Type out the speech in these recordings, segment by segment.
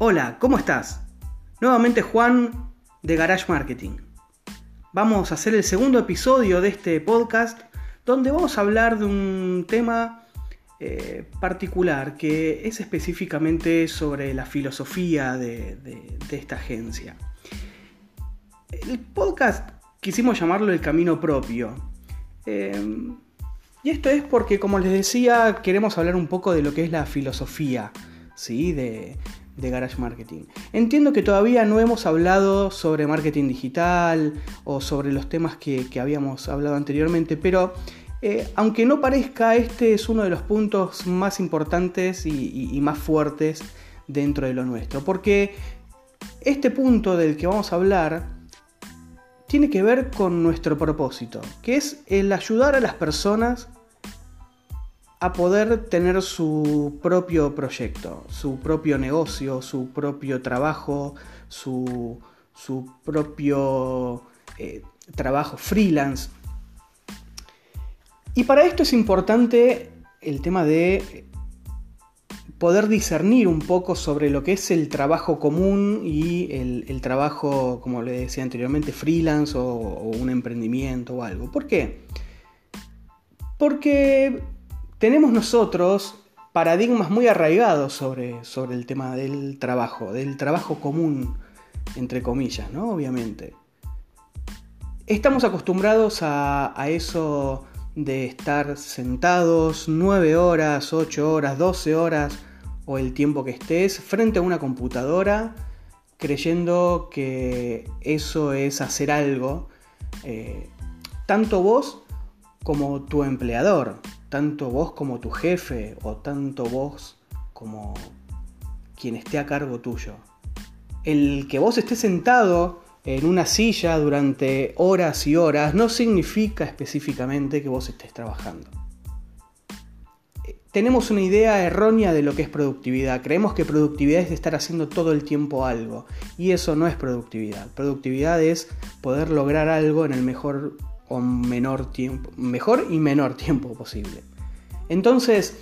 Hola, ¿cómo estás? Nuevamente Juan de Garage Marketing. Vamos a hacer el segundo episodio de este podcast donde vamos a hablar de un tema eh, particular que es específicamente sobre la filosofía de, esta agencia. El podcast quisimos llamarlo el camino propio. Eh, y esto es porque, como les decía, queremos hablar un poco de lo que es la filosofía ¿sí? de, de Garage Marketing. Entiendo que todavía no hemos hablado sobre marketing digital o sobre los temas que, habíamos hablado anteriormente, pero eh, aunque no parezca, este es uno de los puntos más importantes y, más fuertes dentro de lo nuestro, porque este punto del que vamos a hablar tiene que ver con nuestro propósito, que es el ayudar a las personas a poder tener su propio proyecto, su propio negocio, su propio trabajo, su, propio eh, trabajo freelance. Y para esto es importante el tema de poder discernir un poco sobre lo que es el trabajo común y el, trabajo, como le decía anteriormente, freelance o, o un emprendimiento o algo. ¿Por qué? Porque tenemos nosotros paradigmas muy arraigados sobre, sobre el tema del trabajo, del trabajo común, entre comillas, ¿no? Obviamente. Estamos acostumbrados a, eso de estar sentados 9 horas, 8 horas, 12 horas o el tiempo que estés frente a una computadora creyendo que eso es hacer algo, eh, tanto vos como tu empleador tanto vos como tu jefe o tanto vos como quien esté a cargo tuyo. El que vos estés sentado en una silla durante horas y horas no significa específicamente que vos estés trabajando. Tenemos una idea errónea de lo que es productividad. Creemos que productividad es estar haciendo todo el tiempo algo. Y eso no es productividad. Productividad es poder lograr algo en el mejor o menor tiempo, mejor y menor tiempo posible. Entonces,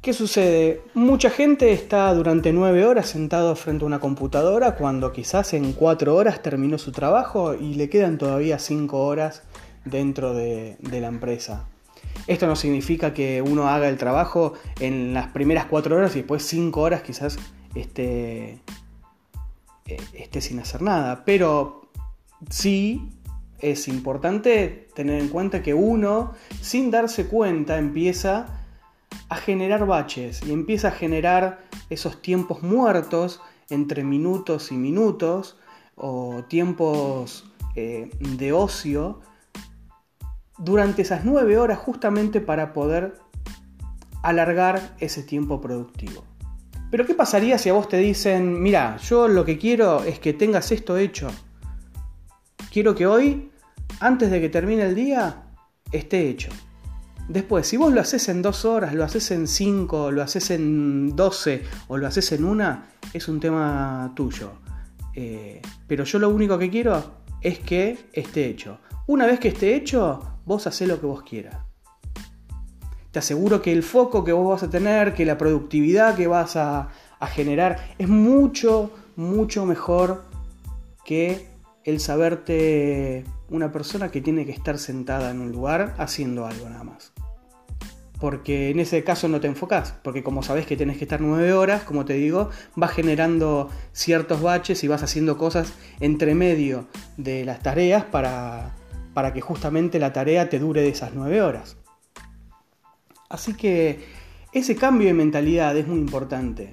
¿qué sucede? Mucha gente está durante nueve horas sentado frente a una computadora cuando quizás en cuatro horas terminó su trabajo y le quedan todavía cinco horas dentro de, la empresa. Esto no significa que uno haga el trabajo en las primeras cuatro horas y después cinco horas quizás esté, eh, esté sin hacer nada, pero sí es importante tener en cuenta que uno, sin darse cuenta, empieza a generar baches y empieza a generar esos tiempos muertos entre minutos y minutos o tiempos eh, de ocio durante esas nueve horas justamente para poder alargar ese tiempo productivo. Pero ¿qué pasaría si a vos te dicen, mira, yo lo que quiero es que tengas esto hecho? Quiero que hoy antes de que termine el día, esté hecho. Después, si vos lo haces en dos horas, lo haces en cinco, lo haces en doce o lo haces en una, es un tema tuyo. Eh, pero yo lo único que quiero es que esté hecho. Una vez que esté hecho, vos hacés lo que vos quieras. Te aseguro que el foco que vos vas a tener, que la productividad que vas a, a generar, es mucho, mucho mejor que el saberte una persona que tiene que estar sentada en un lugar haciendo algo nada más. Porque en ese caso no te enfocas, porque como sabes que tienes que estar nueve horas, como te digo, vas generando ciertos baches y vas haciendo cosas entre medio de las tareas para, para que justamente la tarea te dure de esas nueve horas. Así que ese cambio de mentalidad es muy importante.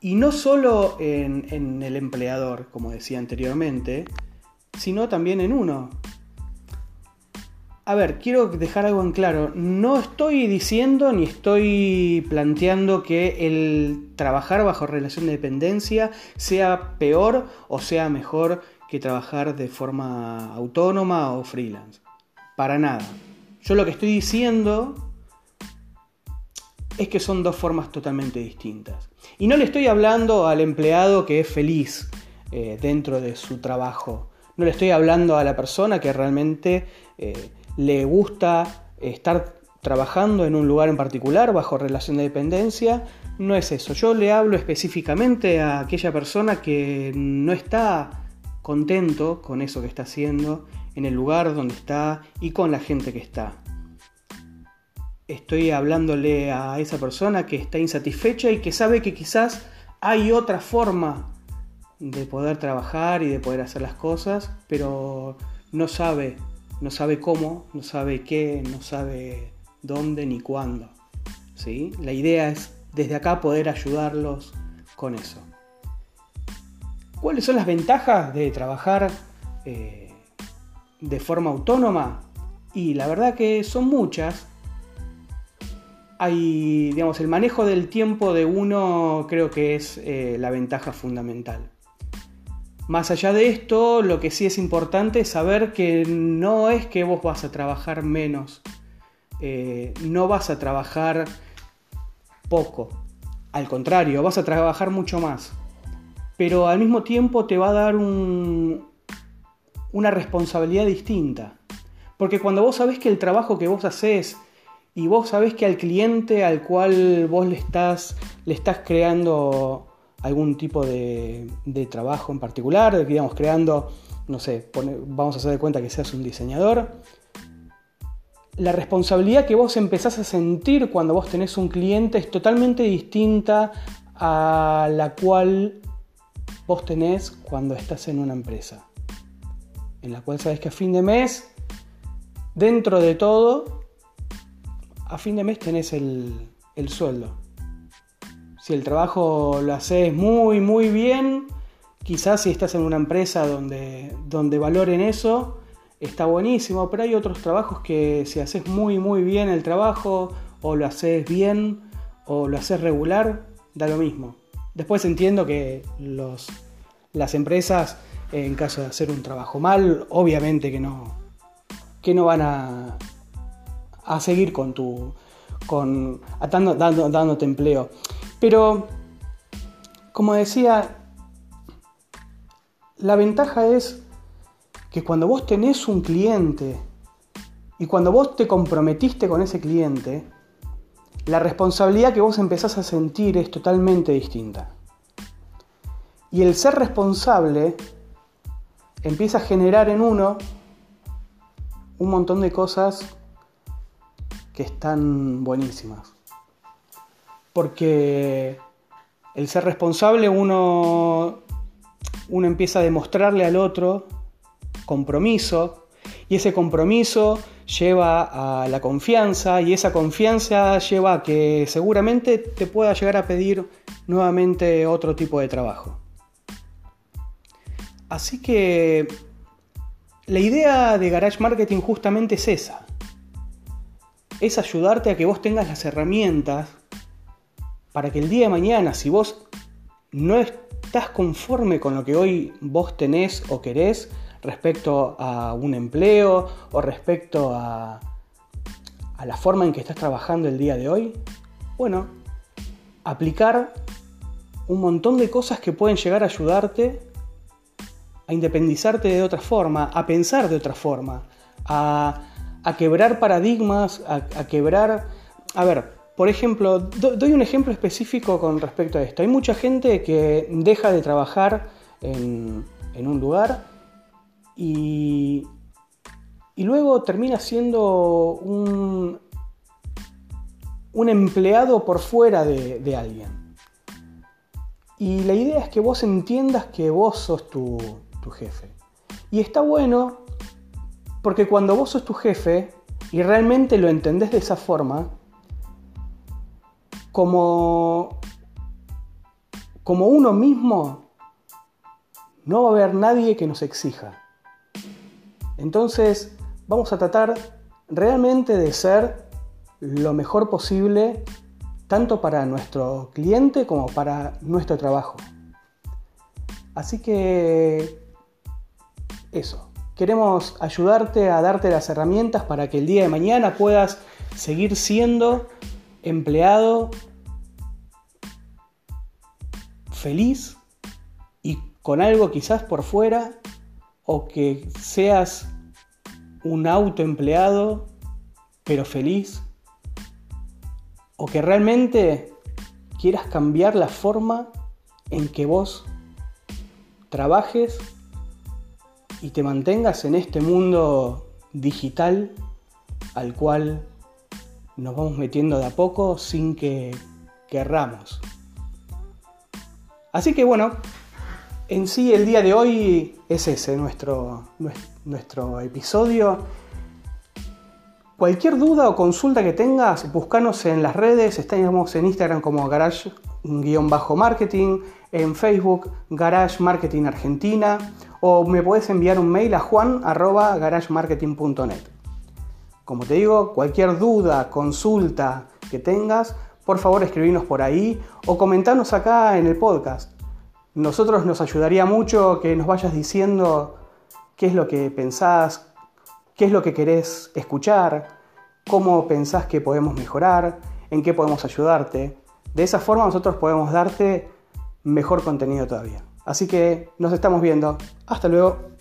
Y no solo en, el empleador, como decía anteriormente, sino también en uno. A ver, quiero dejar algo en claro. No estoy diciendo ni estoy planteando que el trabajar bajo relación de dependencia sea peor o sea mejor que trabajar de forma autónoma o freelance. Para nada. Yo lo que estoy diciendo es que son dos formas totalmente distintas. Y no le estoy hablando al empleado que es feliz eh, dentro de su trabajo. No le estoy hablando a la persona que realmente eh, le gusta estar trabajando en un lugar en particular bajo relación de dependencia. No es eso. Yo le hablo específicamente a aquella persona que no está contento con eso que está haciendo, en el lugar donde está y con la gente que está. Estoy hablándole a esa persona que está insatisfecha y que sabe que quizás hay otra forma de poder trabajar y de poder hacer las cosas, pero no sabe, no sabe cómo, no sabe qué, no sabe dónde ni cuándo. ¿sí? La idea es desde acá poder ayudarlos con eso. ¿Cuáles son las ventajas de trabajar eh, de forma autónoma? Y la verdad que son muchas. Hay, digamos, el manejo del tiempo de uno creo que es eh, la ventaja fundamental. Más allá de esto, lo que sí es importante es saber que no es que vos vas a trabajar menos, eh, no vas a trabajar poco, al contrario, vas a trabajar mucho más pero al mismo tiempo te va a dar una responsabilidad distinta. Porque cuando vos sabés que el trabajo que vos haces y vos sabés que al cliente al cual vos le estás, le estás creando algún tipo de, trabajo en particular, digamos, creando, no sé, vamos a hacer de cuenta que seas un diseñador, la responsabilidad que vos empezás a sentir cuando vos tenés un cliente es totalmente distinta a la cual vos tenés cuando estás en una empresa, en la cual sabes que a fin de mes, dentro de todo, a fin de mes tenés el, sueldo. Si el trabajo lo haces muy, muy bien, quizás si estás en una empresa donde, donde valoren eso, está buenísimo, pero hay otros trabajos que si haces muy, muy bien el trabajo, o lo haces bien, o lo haces regular, da lo mismo. Después entiendo que los, las empresas, en caso de hacer un trabajo mal, obviamente que no, que no van a, a seguir con tu. Con, dando, dándote empleo. Pero, como decía, la ventaja es que cuando vos tenés un cliente y cuando vos te comprometiste con ese cliente, la responsabilidad que vos empezás a sentir es totalmente distinta. Y el ser responsable empieza a generar en uno un montón de cosas que están buenísimas. Porque el ser responsable uno, uno empieza a demostrarle al otro compromiso y ese compromiso lleva a la confianza y esa confianza lleva a que seguramente te pueda llegar a pedir nuevamente otro tipo de trabajo. Así que la idea de Garage Marketing justamente es esa. Es ayudarte a que vos tengas las herramientas para que el día de mañana, si vos no estás conforme con lo que hoy vos tenés o querés, respecto a un empleo o respecto a, a la forma en que estás trabajando el día de hoy? Bueno, aplicar un montón de cosas que pueden llegar a ayudarte a independizarte de otra forma, a pensar de otra forma, a, quebrar paradigmas, a, quebrar... A ver, por ejemplo, doy un ejemplo específico con respecto a esto. Hay mucha gente que deja de trabajar en, un lugar y, luego termina siendo un, empleado por fuera de, alguien. Y la idea es que vos entiendas que vos sos tu jefe. Y está bueno porque cuando vos sos tu jefe y realmente lo entendés de esa forma, como, como uno mismo, no va a haber nadie que nos exija. Entonces vamos a tratar realmente de ser lo mejor posible tanto para nuestro cliente como para nuestro trabajo. Así que eso, queremos ayudarte a darte las herramientas para que el día de mañana puedas seguir siendo empleado feliz y con algo quizás por fuera o que seas un autoempleado, pero feliz o que realmente quieras cambiar la forma en que vos trabajes y te mantengas en este mundo digital al cual nos vamos metiendo de a poco sin que querramos. Así que bueno, en sí el día de hoy es ese nuestro, nuestro episodio. Cualquier duda o consulta que tengas, búscanos en las redes, estamos en Instagram como garage-marketing, en Facebook Garage Marketing Argentina o me puedes enviar un mail a juan.garagemarketing.net. Como te digo, cualquier duda, consulta que tengas, por favor escribinos por ahí o comentanos acá en el podcast. Nosotros nos ayudaría mucho que nos vayas diciendo qué es lo que pensás, qué es lo que querés escuchar, cómo pensás que podemos mejorar, en qué podemos ayudarte. De esa forma nosotros podemos darte mejor contenido todavía. Así que nos estamos viendo. Hasta luego.